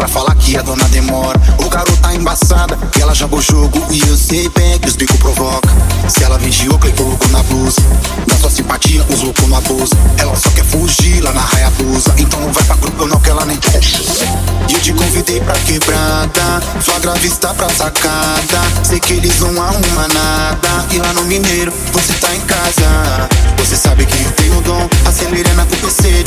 pra falar que a dona demora. O garoto tá embaçada, que ela joga o jogo e eu sei bem que os bico provoca. Se ela vigiou, clicou louco na blusa. Na sua simpatia, os loucos não abusa. Ela só quer fugir lá na raia blusa. Então não vai pra grupo, não, que ela nem quer. E eu te convidei pra quebrada, Sua gravista pra sacada. Sei que eles vão arrumar nada. E lá no Mineiro, você tá em casa. Você sabe que eu tenho dom, acelerando a é com PC.